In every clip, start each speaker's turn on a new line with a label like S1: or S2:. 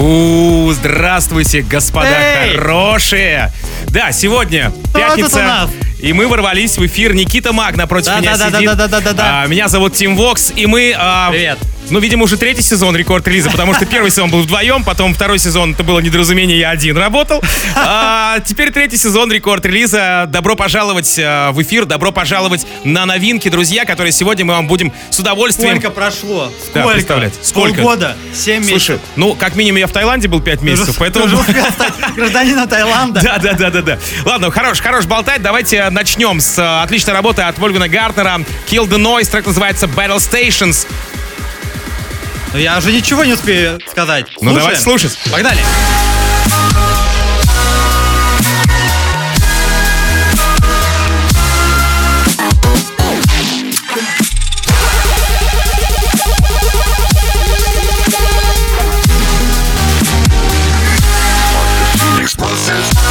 S1: У, здравствуйте, господа
S2: Эй!
S1: хорошие! Да, сегодня пятница, и мы ворвались в эфир. Никита Маг напротив
S2: Да,
S1: меня
S2: да, да,
S1: сидит.
S2: да, да, да, да, да.
S1: А, меня зовут Тим Вокс, и мы... а,
S2: Привет.
S1: Ну, видимо, уже третий сезон рекорд-релиза, потому что первый сезон был вдвоем, потом второй сезон это было недоразумение, я один работал. А, теперь третий сезон рекорд-релиза. Добро пожаловать а, в эфир, добро пожаловать на новинки, друзья, которые сегодня мы вам будем с удовольствием...
S2: Сколько прошло?
S1: Да,
S2: Сколько?
S1: представляете, сколько?
S2: Полгода? Семь
S1: Слушай,
S2: месяцев.
S1: ну, как минимум я в Таиланде был 5 месяцев, поэтому...
S2: Гражданином Таиланда.
S1: Да, да, да, да, да. Ладно, хорош, хорош болтать. Давайте начнем с э, отличной работы от Вольгана Гартнера. Kill the Noise, трек называется Battle Stations.
S2: Но я уже ничего не успею сказать.
S1: Ну,
S2: Слушаем?
S1: давайте слушать.
S2: Погнали.
S3: explosives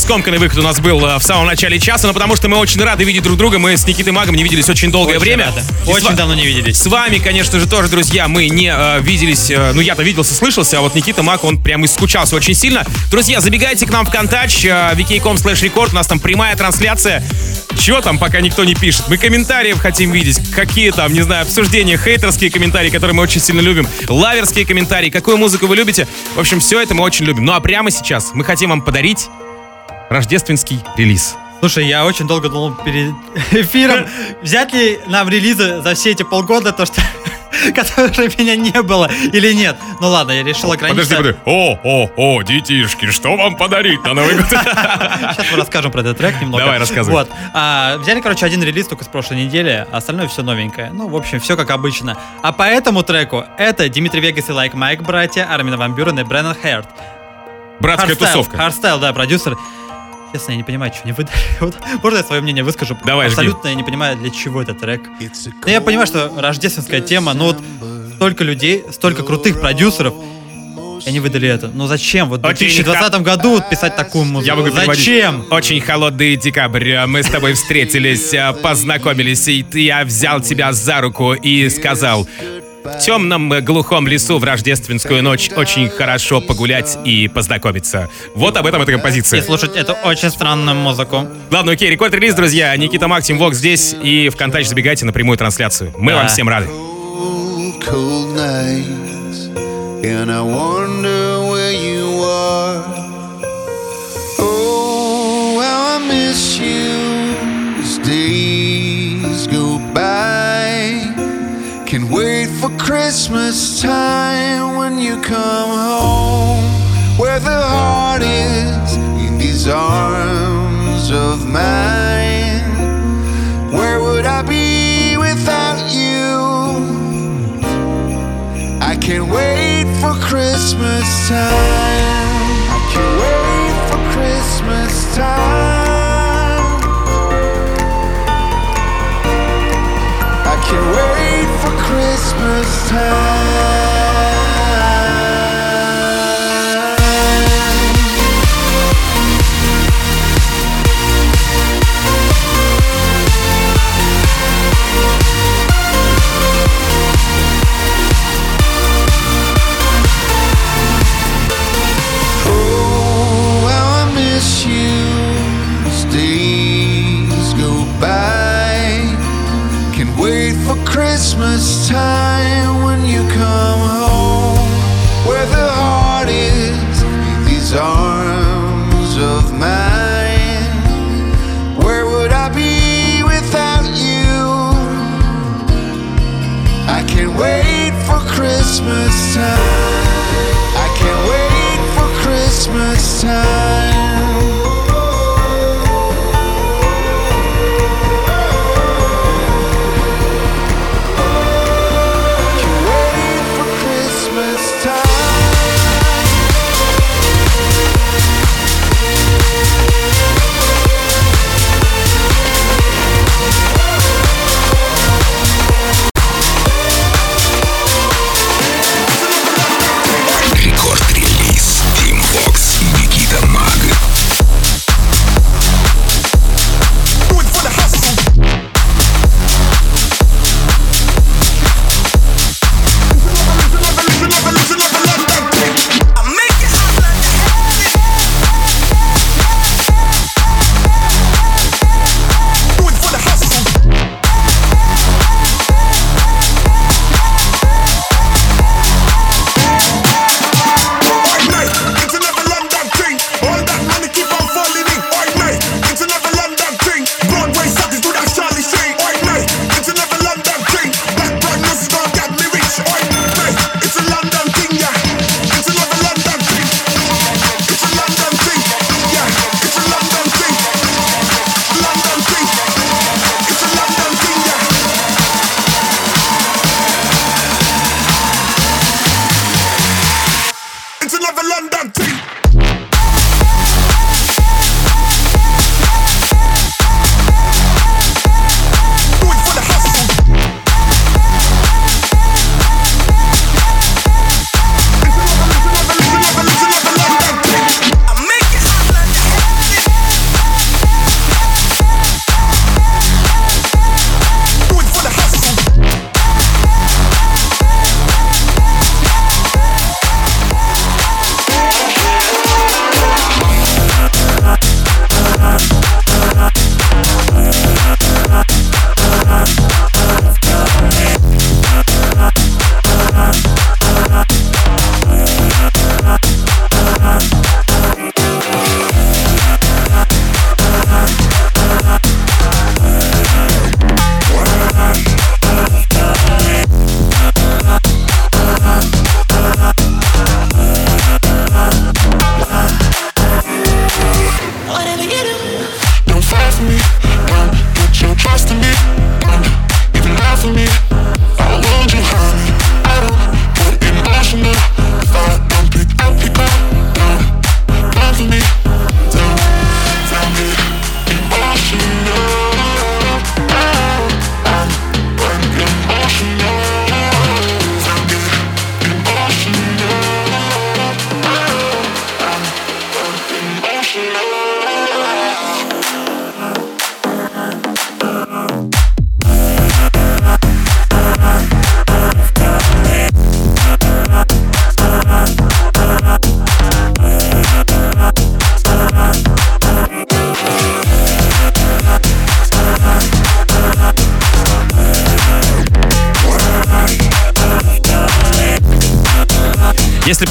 S1: скомканный выход у нас был э, в самом начале часа, но потому что мы очень рады видеть друг друга. Мы с Никитой Магом не виделись очень долгое
S2: Очень
S1: время. с
S2: Очень
S1: ва-
S2: давно не виделись.
S1: С вами, конечно же, тоже, друзья, мы не э, виделись, э, ну я-то виделся, слышался, а вот Никита Мак, он прям искучался очень сильно. Друзья, забегайте к нам в Контач, э, vk.com slash record, у нас там прямая трансляция. Чего там, пока никто не пишет? Мы комментариев хотим видеть, какие там, не знаю, обсуждения, хейтерские комментарии, которые мы очень сильно любим, лаверские комментарии, какую музыку вы любите. В общем, все это мы очень любим. Ну а прямо сейчас мы хотим вам подарить рождественский релиз.
S2: Слушай, я очень долго думал перед эфиром, взять ли нам релизы за все эти полгода, то, что которые меня не было, или нет. Ну ладно, я решил ограничиться.
S1: О, о, о, детишки, что вам подарить на Новый год?
S2: Сейчас мы расскажем про этот трек немного.
S1: Давай, рассказывай.
S2: Вот. А, взяли, короче, один релиз только с прошлой недели, а остальное все новенькое. Ну, в общем, все как обычно. А по этому треку это Dimitri Vegas и Like Mike, братья, Armin van Buuren и Brennan Heart.
S1: Братская
S2: Hardstyle,
S1: тусовка.
S2: Hardstyle, да, продюсер. Честно, я не понимаю, что они выдали. Вот, можно я свое мнение выскажу?
S1: Давай, жги.
S2: Абсолютно я не понимаю, для чего этот трек. Ну, я понимаю, что рождественская тема, но вот столько людей, столько крутых продюсеров, и они выдали это. Ну зачем? Вот в
S1: Окей,
S2: 2020 году вот писать такую музыку.
S1: Я могу.
S2: Зачем?
S1: Очень холодный декабрь. Мы с тобой встретились, э, познакомились, и ты- я взял тебя за руку и сказал... В темном э, глухом лесу в рождественскую ночь очень хорошо погулять и познакомиться. Вот об этом эта
S2: И
S1: композиция.
S2: слушать эту очень странную музыку.
S1: Ладно, окей, рекорд-релиз, друзья. Никита Максим Вок здесь. И ВКонтакте забегайте на прямую трансляцию. Мы
S2: Да.
S1: вам всем рады.
S4: cold, cold nights, and I wonder where you are. Oh, how I miss you as days go by. Can wait for Christmas time when you come home, where the heart is in these arms of mine. Where would I be without you? I can't wait for Christmas time. I can't wait for Christmas time. I can't wait Christmas time. Christmas time.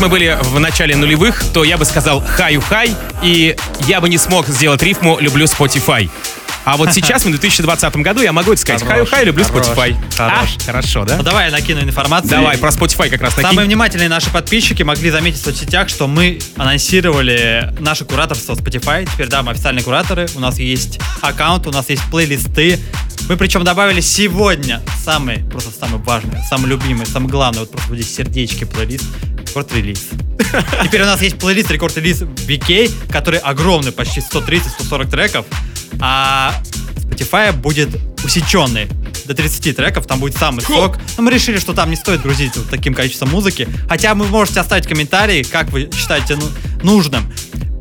S1: Мы были в начале нулевых, то я бы сказал хаю-хай, и я бы не смог сделать рифму «люблю Spotify». А вот сейчас, в 2020 году, я могу это сказать.
S2: Хорош,
S1: Хаю-хай, люблю
S2: хорош,
S1: Spotify.
S2: хорош.
S1: А, хорошо, да?
S2: Ну, давай я накину информацию.
S1: Давай, про Spotify как раз накинь.
S2: Самые внимательные наши подписчики могли заметить в соцсетях, что мы анонсировали наше кураторство Spotify. Теперь, да, мы официальные кураторы. У нас есть аккаунт, у нас есть плейлисты. Мы причем добавили сегодня самый, просто самый важный, самый любимый, самый главный, вот просто вот здесь сердечки плейлист, рекорд-релиз. Теперь у нас есть плейлист рекорд-релиз VK, который огромный, почти 130-140 треков, а Spotify будет усеченный до 30 треков, там будет самый сок. Но мы решили, что там не стоит грузить вот таким количеством музыки. Хотя вы можете оставить комментарии, как вы считаете ну- нужным.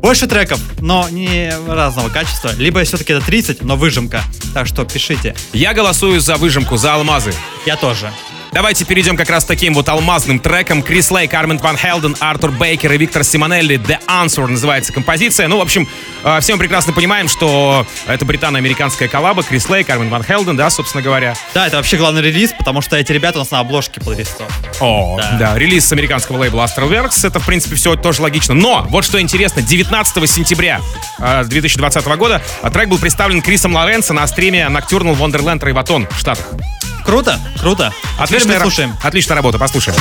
S2: Больше треков, но не разного качества. Либо все-таки это 30, но выжимка. Так что пишите.
S1: Я голосую за выжимку, за алмазы.
S2: Я тоже.
S1: Давайте перейдем как раз таким вот алмазным треком. Крис Лейк, Армин Ван Хелден, Артур Бейкер и Виктор Симонелли. The Answer называется композиция. Ну, в общем, э, все мы прекрасно понимаем, что это британо-американская коллаба. Крис Лейк, Армин Ван Хелден, да, собственно говоря.
S2: Да, это вообще главный релиз, потому что эти ребята у нас на обложке плейлистов.
S1: О, да.
S2: Да.
S1: релиз с американского лейбла Astralwerks. Это, в принципе, все тоже логично. Но, вот что интересно, 19 сентября э, 2020 года э, трек был представлен Крисом Лоренцо на стриме Nocturnal Wonderland Рейватон в Штатах.
S2: Круто, круто. А теперь мы слушаем.
S1: Отличная работа, послушаем.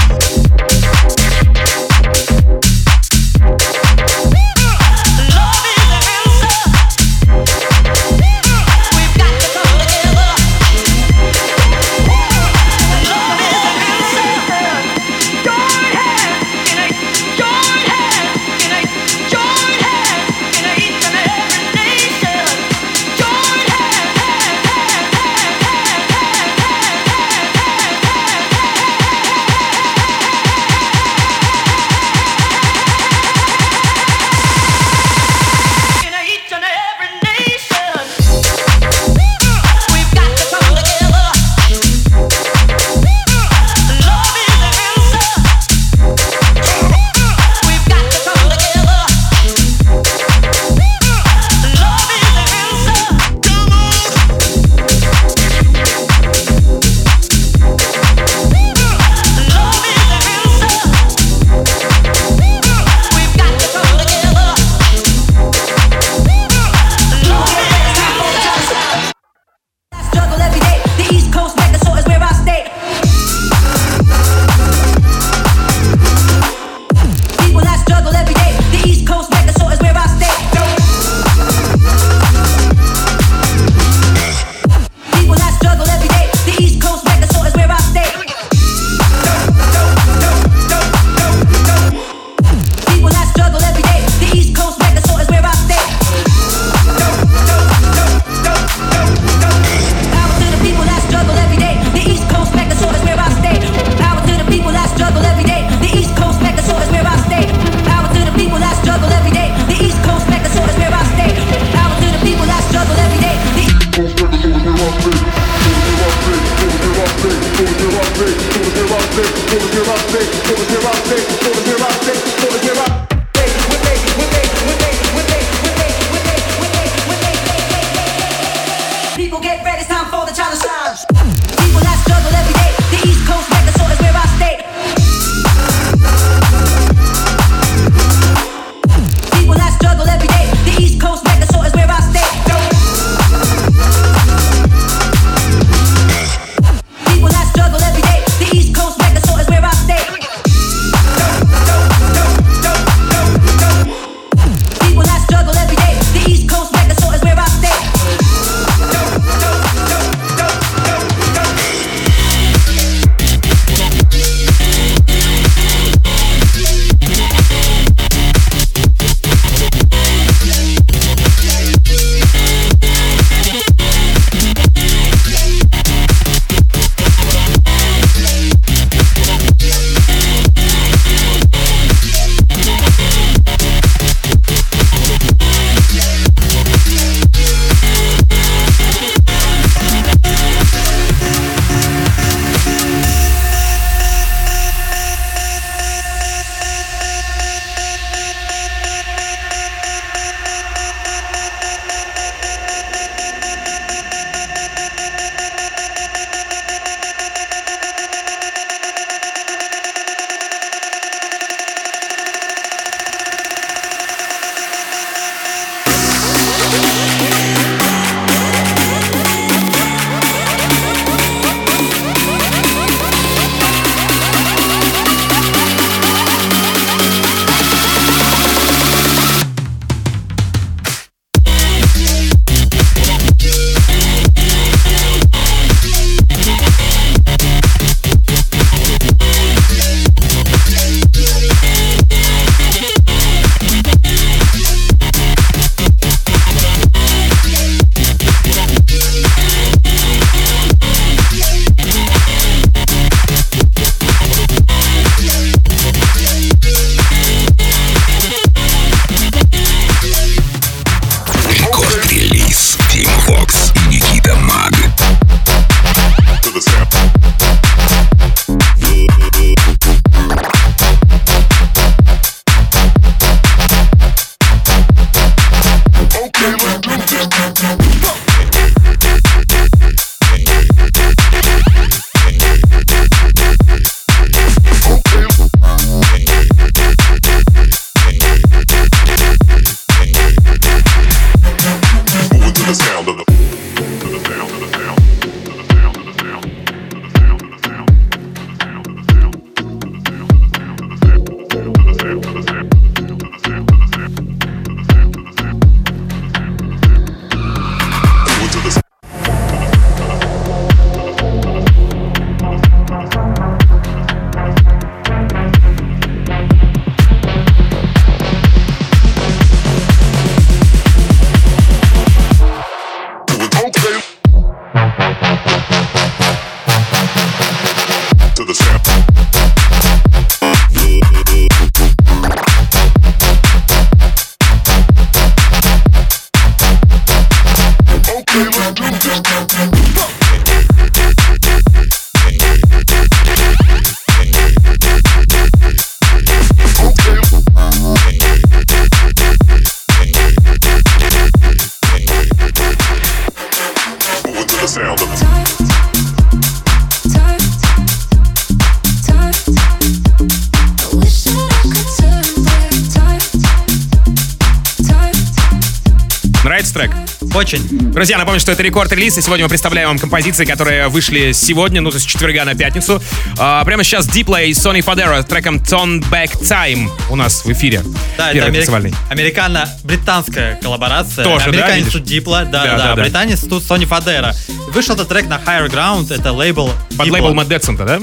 S1: Друзья, напомню, что это рекорд-релиз, и сегодня мы представляем вам композиции, которые вышли сегодня, ну, то есть с четверга на пятницу. А, прямо сейчас Diplo и Sony Fodera с треком Turn Back Time у нас в эфире.
S2: Да,
S1: Первый
S2: это америк- американо-британская коллаборация.
S1: Тоже, да,
S2: Американец
S1: видишь?
S2: тут Дипла, да,
S1: Да,
S2: да,
S1: да,
S2: да,
S1: да.
S2: британец тут Сони Фадера. Вышел этот трек на Higher Ground, это лейбл
S1: Под
S2: Diplo.
S1: лейбл Мэтт Дэтсонта, да?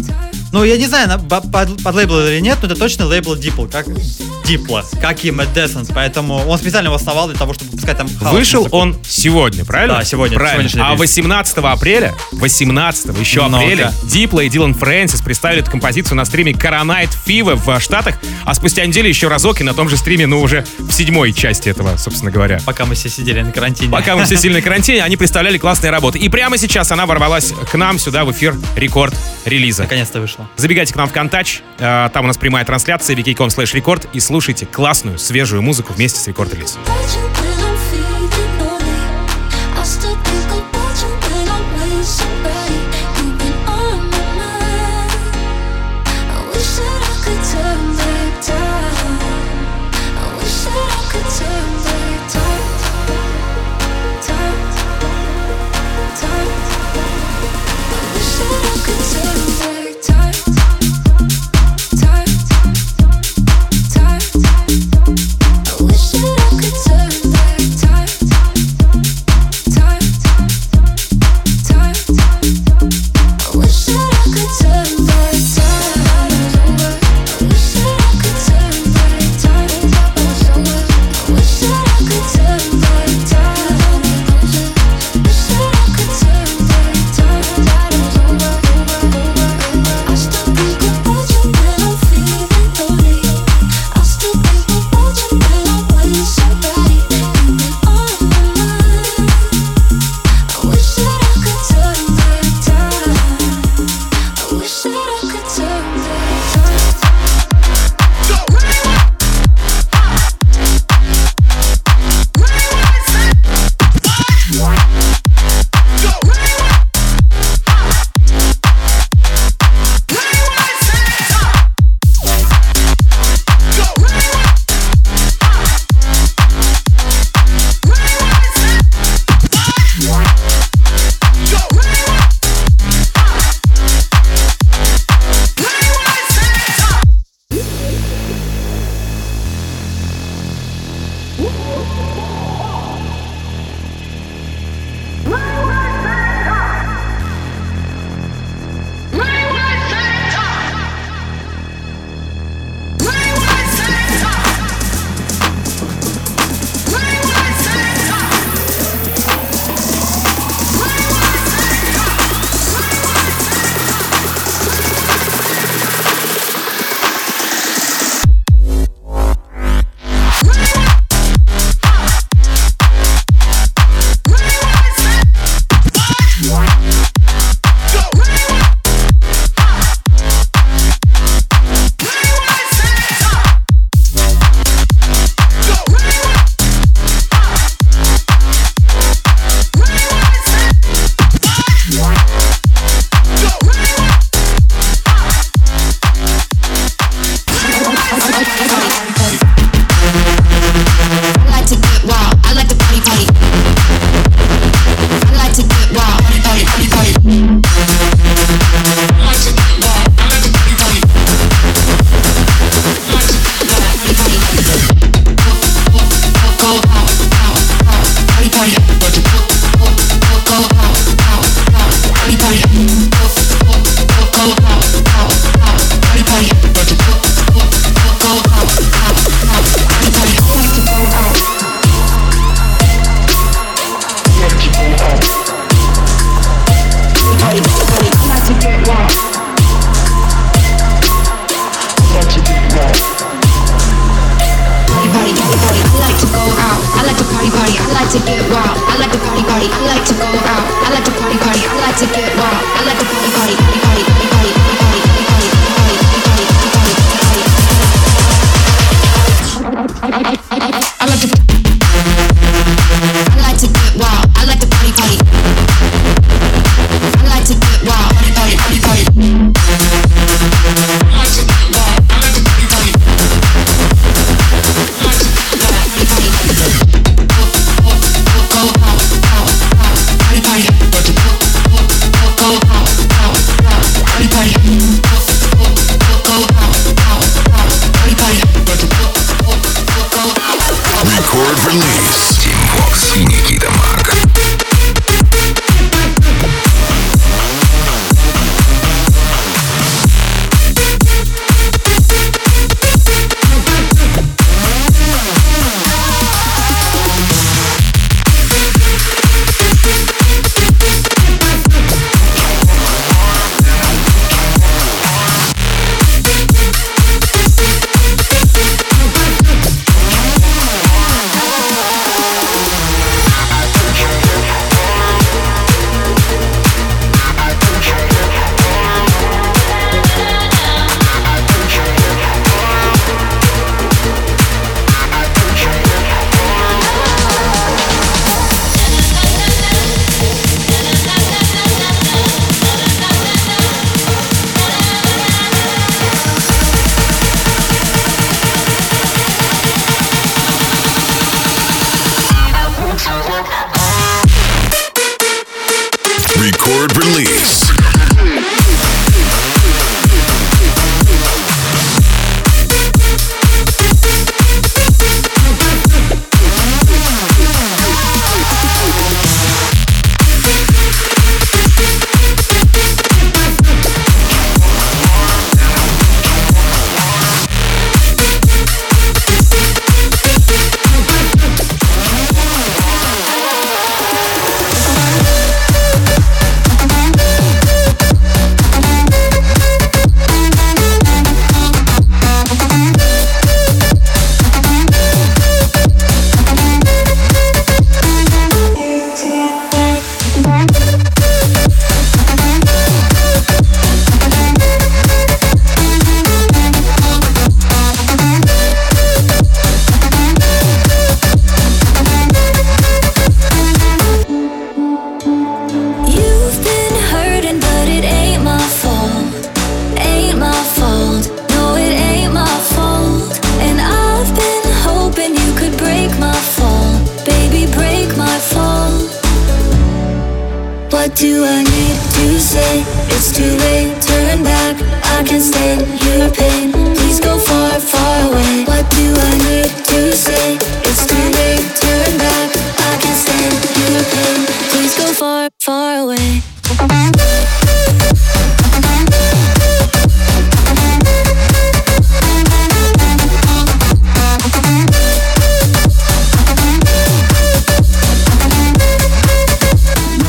S2: Ну, я не знаю, на- по- под, под лейбл или нет, но это точно лейбл Diplo, как Diplo, как и Мэтт Десенс, поэтому он специально его основал для того, чтобы пускать там хаос
S1: Вышел
S2: музыку.
S1: он сегодня, правильно?
S2: Да, сегодня,
S1: Правильно. А
S2: релиз.
S1: 18 апреля, 18 еще
S2: Ну-ка.
S1: апреля, Дипло и Дилан Фрэнсис представили эту композицию на стриме Coronite Fever в Штатах, а спустя неделю еще разок и на том же стриме, ну, уже в седьмой части этого, собственно говоря.
S2: Пока мы все сидели на карантине.
S1: Пока мы все сильно на карантине, они представляли классные работы. И прямо сейчас она ворвалась к нам сюда в эфир рекорд релиза.
S2: Наконец-то вышло.
S1: Забегайте к нам в Контач, э, там у нас прямая трансляция, wiki.com slash record и слушайте классную, свежую музыку вместе с рекорд релизом.
S3: Bye.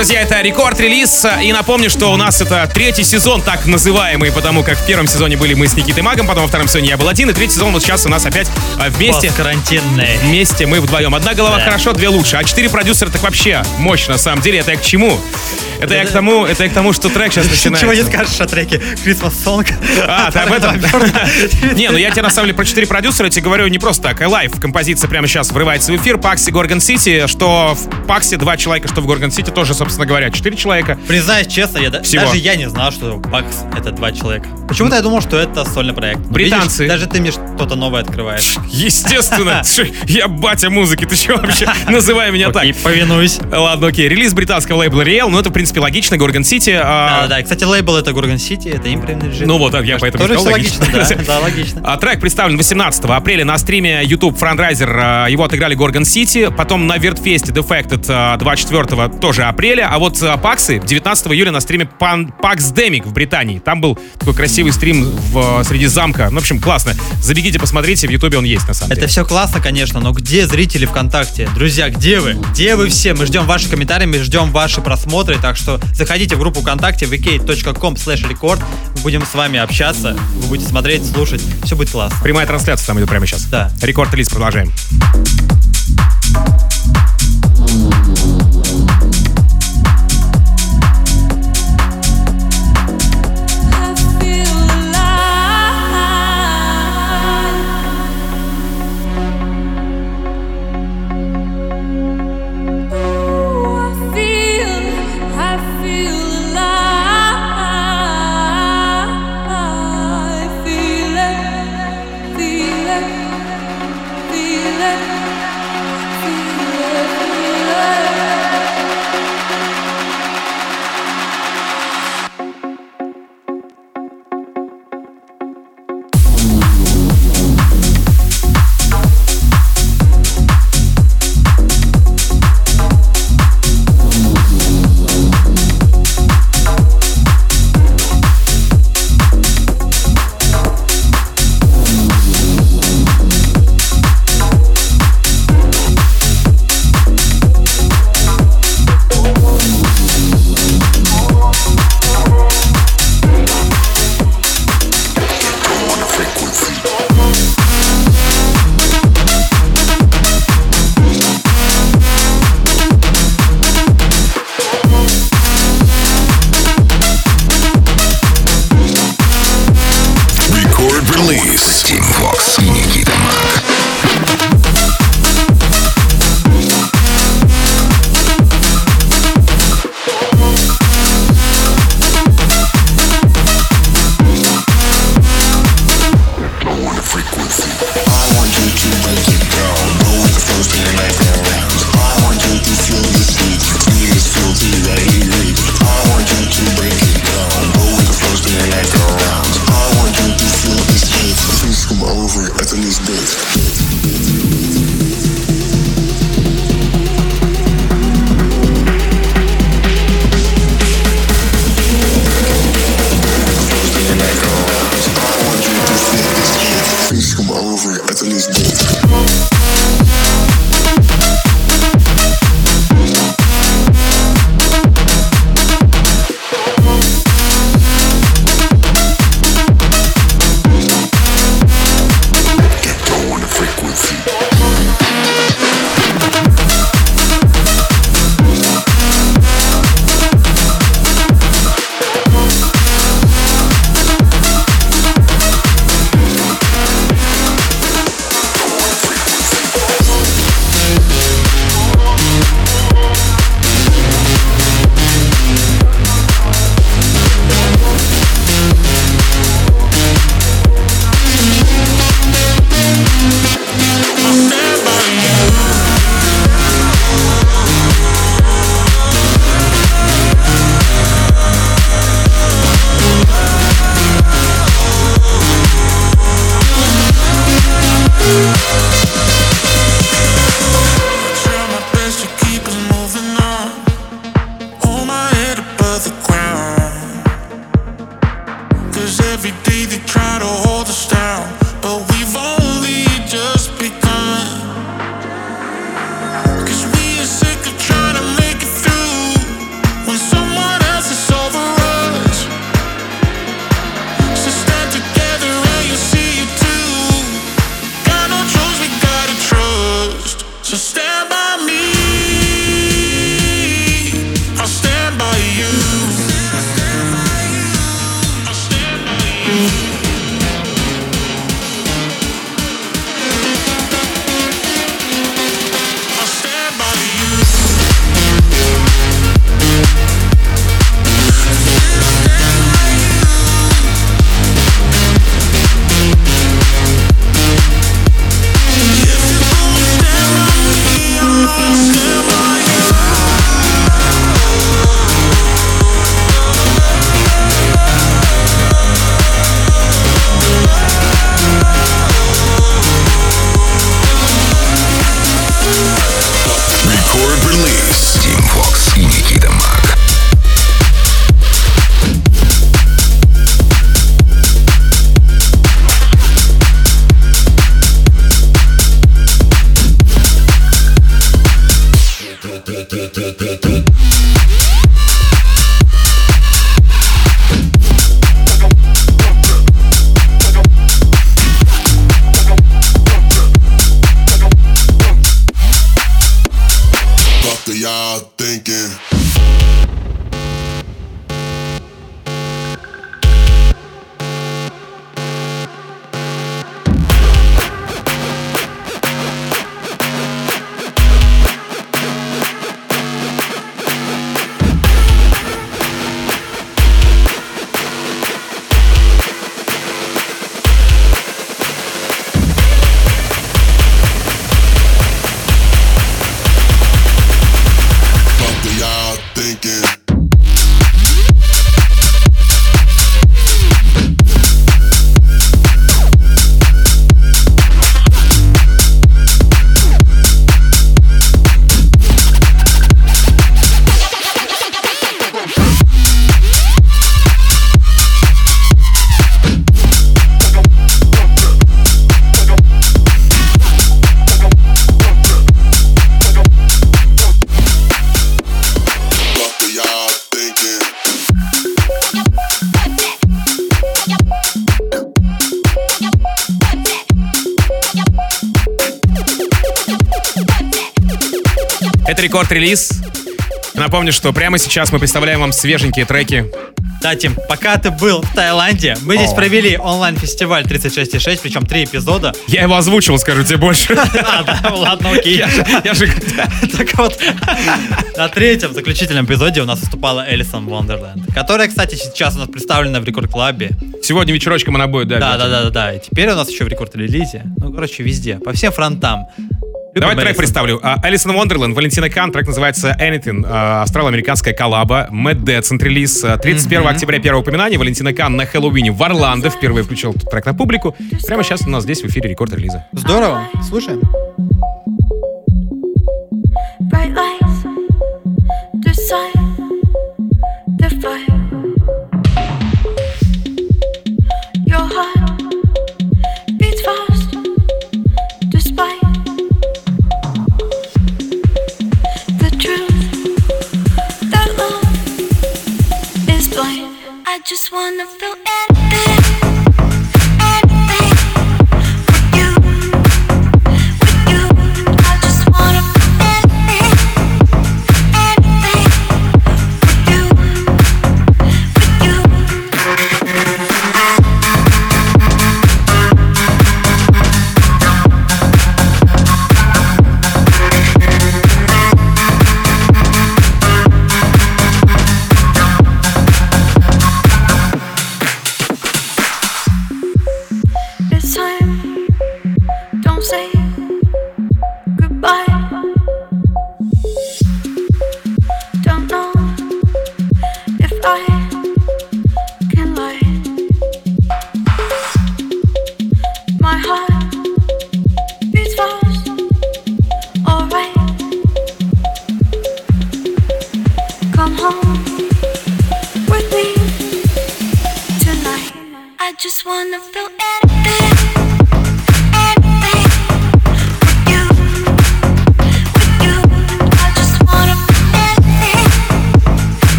S1: Друзья, это Record Release. И напомню, что у нас это третий сезон, так называемый, потому как в первом сезоне были мы с Никитой Магом, потом во втором сезоне я был один, и третий сезон вот сейчас у нас опять а, вместе.
S2: карантинные.
S1: Вместе мы вдвоем. Одна голова
S2: Да.
S1: хорошо, две лучше. А четыре продюсера так вообще мощно, на самом деле. Это я к чему? Это я к тому, это я к тому, что трек сейчас начинается.
S2: Чего не скажешь о треке Christmas Song?
S1: А, ты об этом? Не, ну я тебе на самом деле про четыре продюсера тебе говорю не просто так. Alive композиция прямо сейчас врывается в эфир. PAX и Gorgon City. Что в PAX'е два человека, что в Gorgon City тоже, собственно говоря, четыре человека.
S2: Признаюсь честно, я да-
S1: Всего.
S2: даже я не знал, что PAX это два человека. Почему-то я думал, что это сольный проект. Но
S1: Британцы.
S2: видишь, даже ты мне что-то новое открываешь.
S1: Естественно. Я батя музыки. Ты что вообще? Называй меня так.
S2: Окей, повинуюсь.
S1: Ладно, окей. Релиз британского лейбла Realm. Ну, это, в принципе, логично. Gorgon City. а,
S2: Да-да-да. И, Кстати, лейбл это Gorgon City, это imprint Realm.
S1: Ну вот, я поэтому
S2: Тоже все логично, да, да, логично.
S1: А, Трек представлен 18 апреля на стриме YouTube фандрайзер. а, Его отыграли Gorgon City. Потом на Вертфесте Defected а, 24 тоже апреля. А вот а, PAX'ы 19 июля на стриме Пан- Pax Demic в Британии. Там был такой красивый стрим в, среди замка. Ну, в общем, классно. Забегите, посмотрите. В Ютубе он есть, на самом
S2: Это
S1: деле.
S2: все классно, конечно, но где зрители ВКонтакте? Друзья, где вы? Где вы все? Мы ждем ваши комментарии, мы ждем ваши просмотры, так что заходите в группу ВКонтакте vk.com slash record, мы будем с вами общаться, вы будете смотреть, слушать, все будет классно.
S1: Прямая трансляция там идет прямо сейчас.
S2: Да.
S1: Рекорд-релиз продолжаем.
S3: I
S1: Это рекорд-релиз. Напомню, что прямо сейчас мы представляем вам свеженькие треки.
S2: Да, Тим, пока ты был в Таиланде, мы здесь
S1: О.
S2: провели онлайн-фестиваль 36.6, причем три эпизода.
S1: Я его озвучил, скажу тебе больше.
S2: А, да, ладно, окей.
S1: Я же- я же...
S2: Так вот, на третьем заключительном эпизоде у нас выступала Элисон Вондерленд, которая, кстати, сейчас у нас представлена в Рекорд Клабе.
S1: Сегодня вечерочком она будет, да.
S2: Да, да, да, да, да. И теперь у нас еще в рекорд-релизе. Ну, короче, везде, по всем фронтам. Любим
S1: Давай трек
S2: Элисон.
S1: представлю. А, Алисон Вондерленд, Валентина Кан, трек называется Anything, а, австрало-американская коллаба, Mad Dead, релиз 31 октября, первое упоминание, Валентина Кан на Хэллоуине в Орландо впервые включил этот трек на публику. Прямо сейчас у нас здесь в эфире рекорд релиза.
S2: Здорово, слушаем.
S3: Bright lights,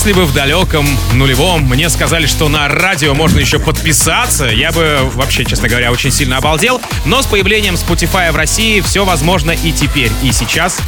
S1: Если бы в далеком нулевом мне сказали, что на радио можно еще подписаться, я бы вообще, честно говоря, очень сильно обалдел. Но с появлением Spotify в России все возможно и теперь, и сейчас.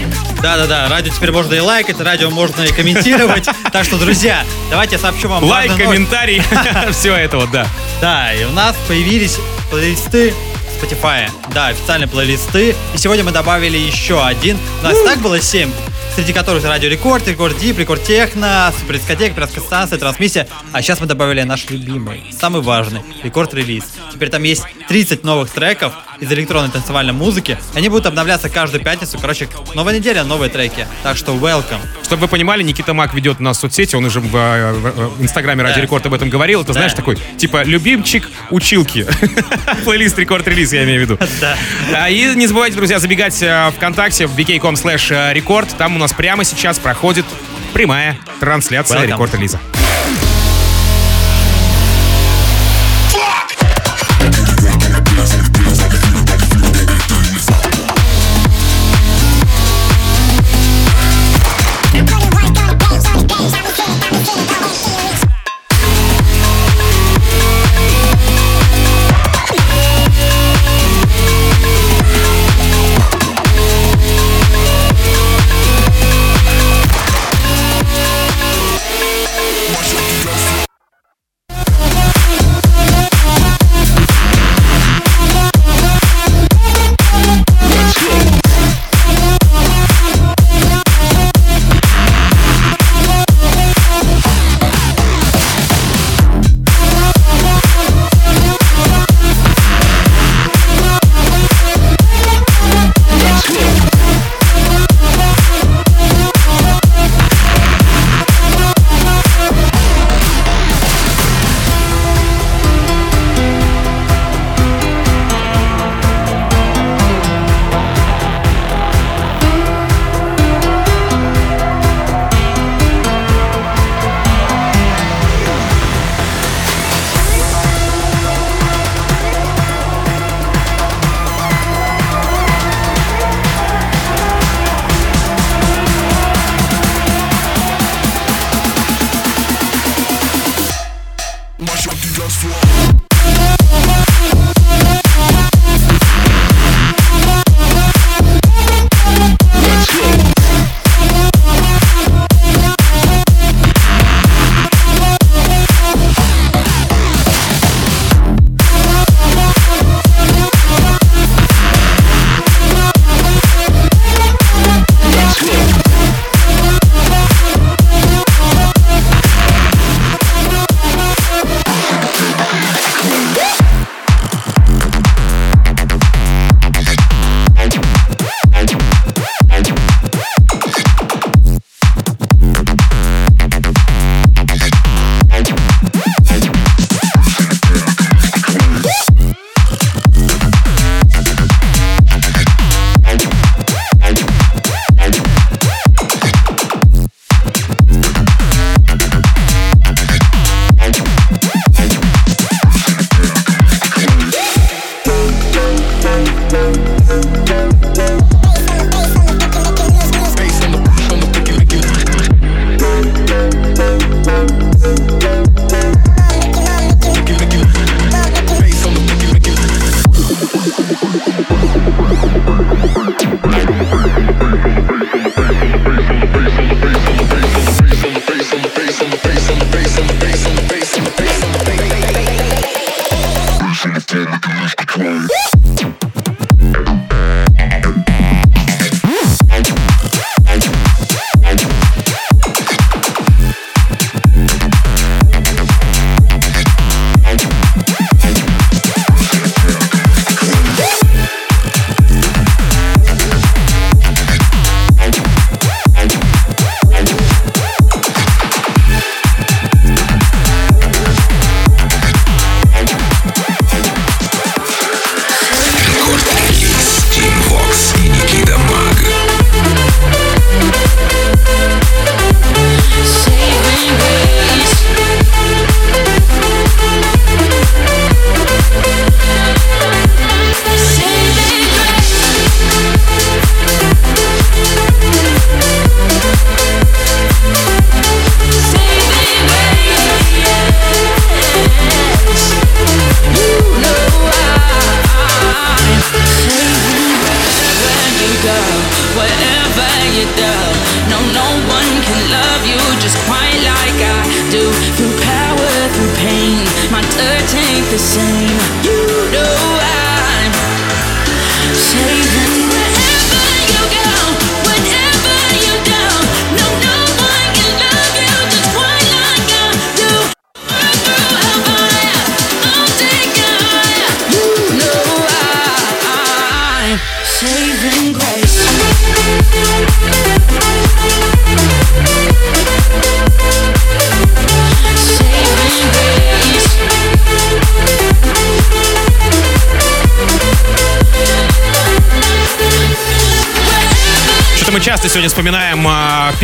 S2: Да-да-да, радио теперь можно и лайкать, радио можно и комментировать. Так что, друзья, давайте я сообщу вам
S1: Лайк, комментарий, все это вот, да.
S2: Да, и у нас появились плейлисты Spotify. Да, официальные плейлисты. И сегодня мы добавили еще один. У нас так было 7 среди которых Радио Рекорд, Record Deep, Record Techno, Супер Дискотека, Пиратская станция, Трансмиссия. А сейчас мы добавили наш любимый, самый важный, Record Release. Теперь там есть 30 новых треков из электронной танцевальной музыки. Они будут обновляться каждую пятницу. Короче, новая неделя, новые треки. Так что welcome.
S1: Чтобы вы понимали, Никита Мак ведет нас соцсети, он уже в, э, в, в инстаграме Радио
S2: Да.
S1: Рекорд об этом говорил. Это,
S2: Да.
S1: знаешь, такой, типа, любимчик училки. Плейлист Record Release, я имею в виду.
S2: Да.
S1: А, И не забывайте, друзья, забегать э, ВКонтакте в vk.com slash рекорд. Там у нас прямо сейчас проходит прямая трансляция рекорд-релиза.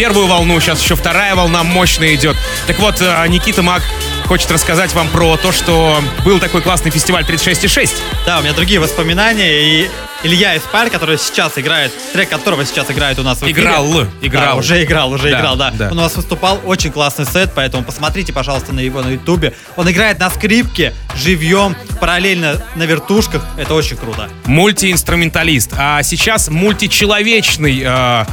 S3: Первую волну, сейчас еще вторая волна мощная идет. Так вот, а, Никита Мак хочет рассказать вам про то, что был такой классный фестиваль 36,6.
S2: Да, у меня другие воспоминания, и Илья Испаль, который сейчас играет, трек которого сейчас играет у нас в эфире.
S3: Играл,
S2: Да,
S3: играл.
S2: уже играл, уже
S3: Да,
S2: играл, да.
S3: да.
S2: Он у нас выступал, очень классный сет, поэтому посмотрите, пожалуйста, на его на ютубе. Он играет на скрипке, живьем, параллельно на вертушках, это очень круто.
S3: Мультиинструменталист. А сейчас мультичеловечный э,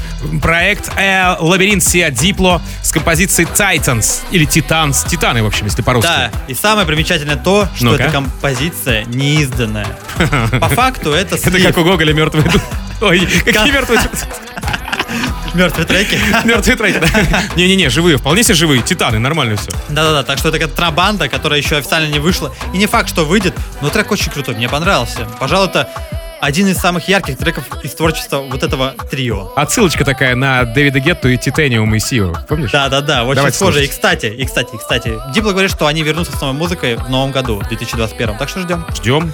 S3: проект э, Лабиринт Сиа Дипло с композицией Titans или Титанс. Титаны, в общем, если по-русски.
S2: Да, и самое примечательное то, что
S3: Ну-ка.
S2: эта композиция неизданная. По факту это слив.
S3: Как у Гоголя мертвые Ой, какие мертвые
S2: Мертвые треки.
S3: Мертвые треки, да. Не-не-не, живые, вполне себе живые. Титаны, нормально все.
S2: Да-да-да, так что это контрабанда, которая еще официально не вышла. И не факт, что выйдет, но трек очень крутой, мне понравился. Пожалуй, это один из самых ярких треков из творчества вот этого трио.
S3: Отсылочка такая на Дэвида Гетту и Титаниум и Сио. Помнишь?
S2: Да-да-да, очень
S3: Давайте
S2: схоже. И кстати, и кстати, и кстати, Дипло говорит, что они вернутся с новой музыкой в новом году, в 2021. Так что ждем.
S3: Ждем.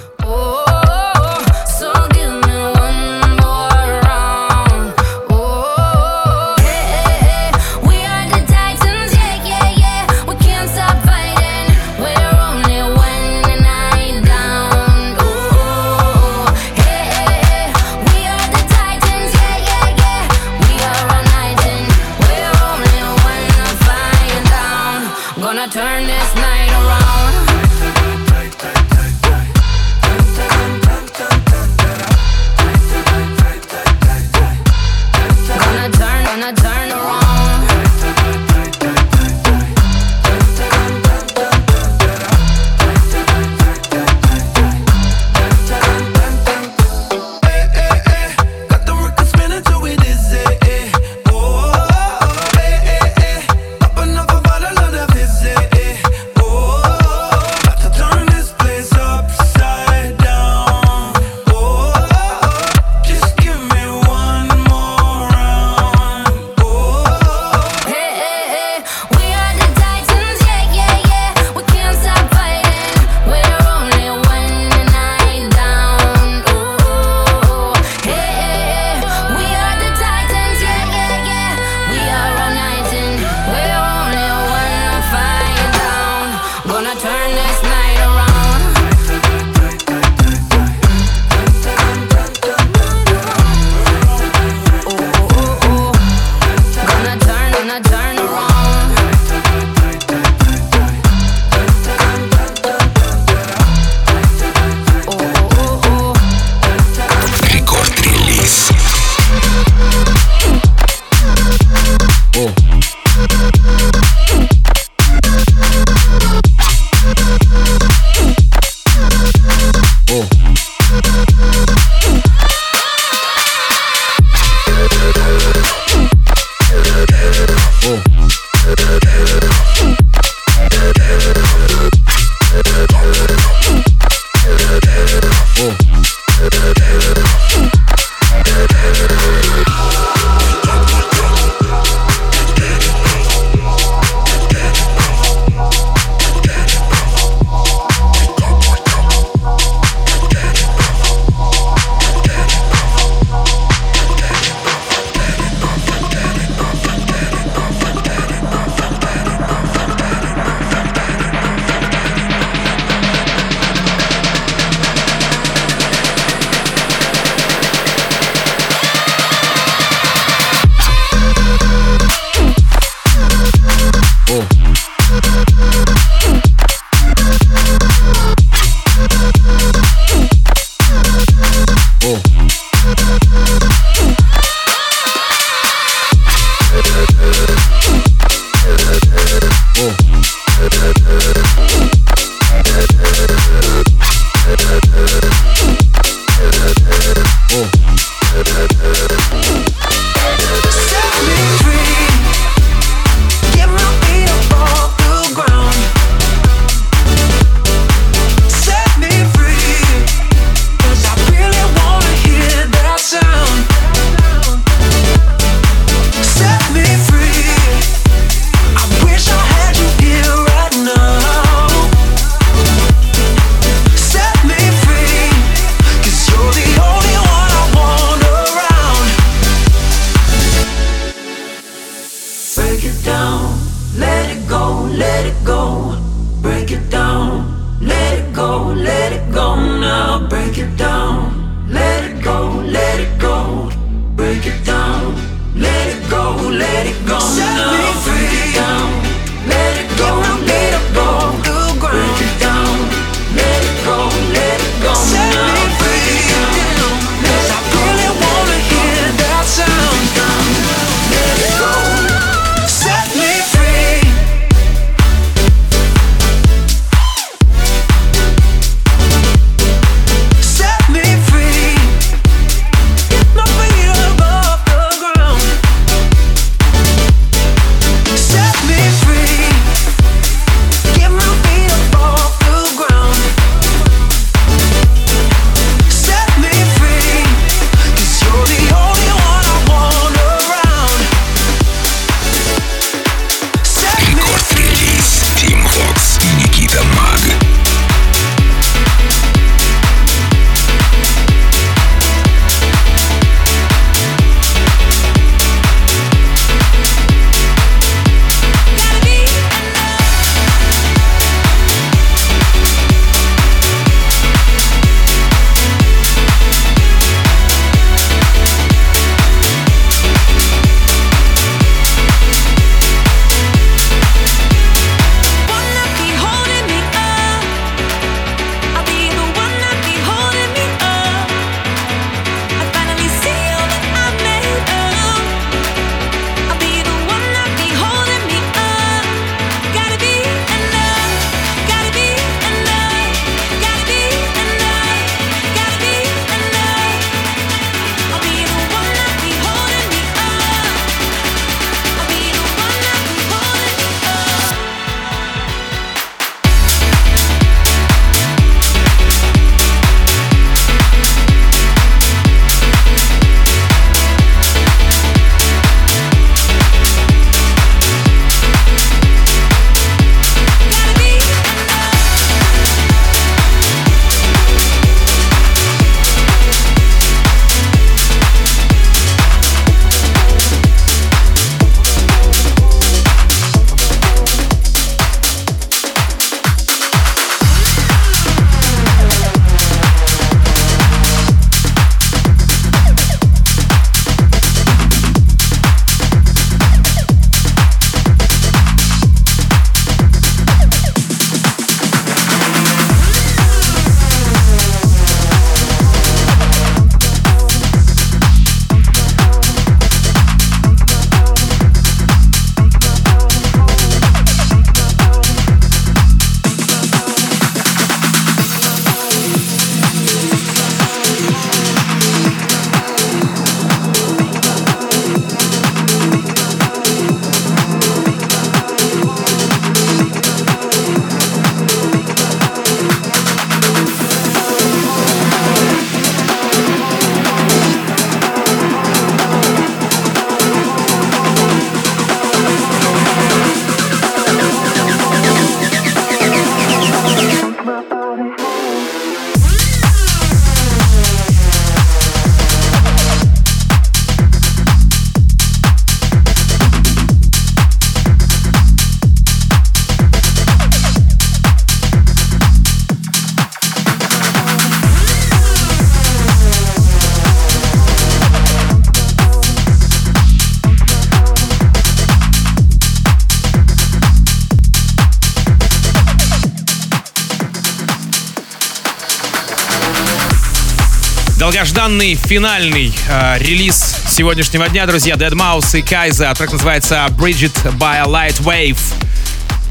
S1: долгожданный финальный э, релиз сегодняшнего дня, друзья. Dead Mouse и Кайза. Трек называется Bridget by a Light Wave.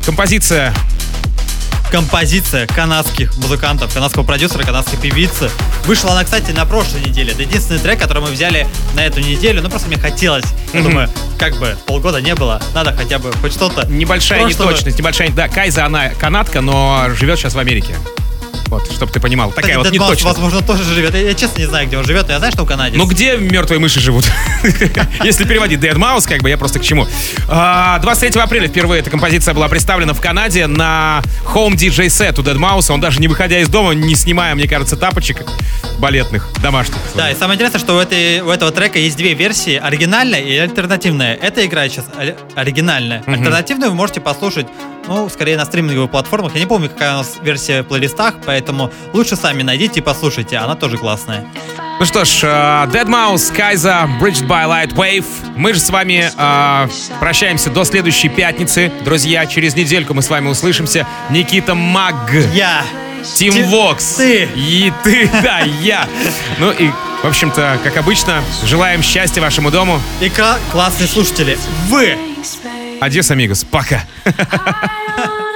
S1: Композиция
S2: композиция канадских музыкантов, канадского продюсера, канадской певицы. Вышла она, кстати, на прошлой неделе. Это единственный трек, который мы взяли на эту неделю. Ну, просто мне хотелось. Я
S1: mm-hmm.
S2: думаю, как бы полгода не было, надо хотя бы хоть что-то.
S1: Небольшая
S2: прошлого...
S1: неточность, небольшая... Да, Кайза, она канадка, но живет сейчас в Америке. Вот, чтобы ты понимал. Такая вот
S2: Кстати,
S1: не
S2: Dead Mouse,
S1: точно.
S2: возможно, тоже живет. Я, я честно не знаю, где он живет, но я знаю, что в Канаде.
S1: Ну где мертвые мыши живут? Если переводить Dead Mouse, как бы я просто к чему. А, 23 апреля впервые эта композиция была представлена в Канаде на Home DJ Set у Dead Mouse. Он даже не выходя из дома, не снимая, мне кажется, тапочек балетных, домашних.
S2: Да, и самое интересное, что у, этой, у этого трека есть две версии, оригинальная и альтернативная. Эта игра сейчас ори- оригинальная. Альтернативную вы можете послушать, ну, скорее на стриминговых платформах. Я не помню, какая у нас версия в плейлистах, поэтому лучше сами найдите и послушайте, она тоже классная.
S1: Ну что ж, э, Dead Mouse, Кайза, Bridged by Light Wave. Мы же с вами э, прощаемся до следующей пятницы. Друзья, через недельку мы с вами услышимся. Никита Маг.
S2: Я!
S1: Тим
S2: Ти-
S1: Вокс.
S2: ты.
S1: И ты, да, я. Ну и, в общем-то, как обычно, желаем счастья вашему дому.
S2: И кла- классные слушатели. Вы!
S1: Адьос, амигос. Пока.
S3: I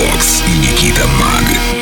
S3: Фокс и Никита Маг.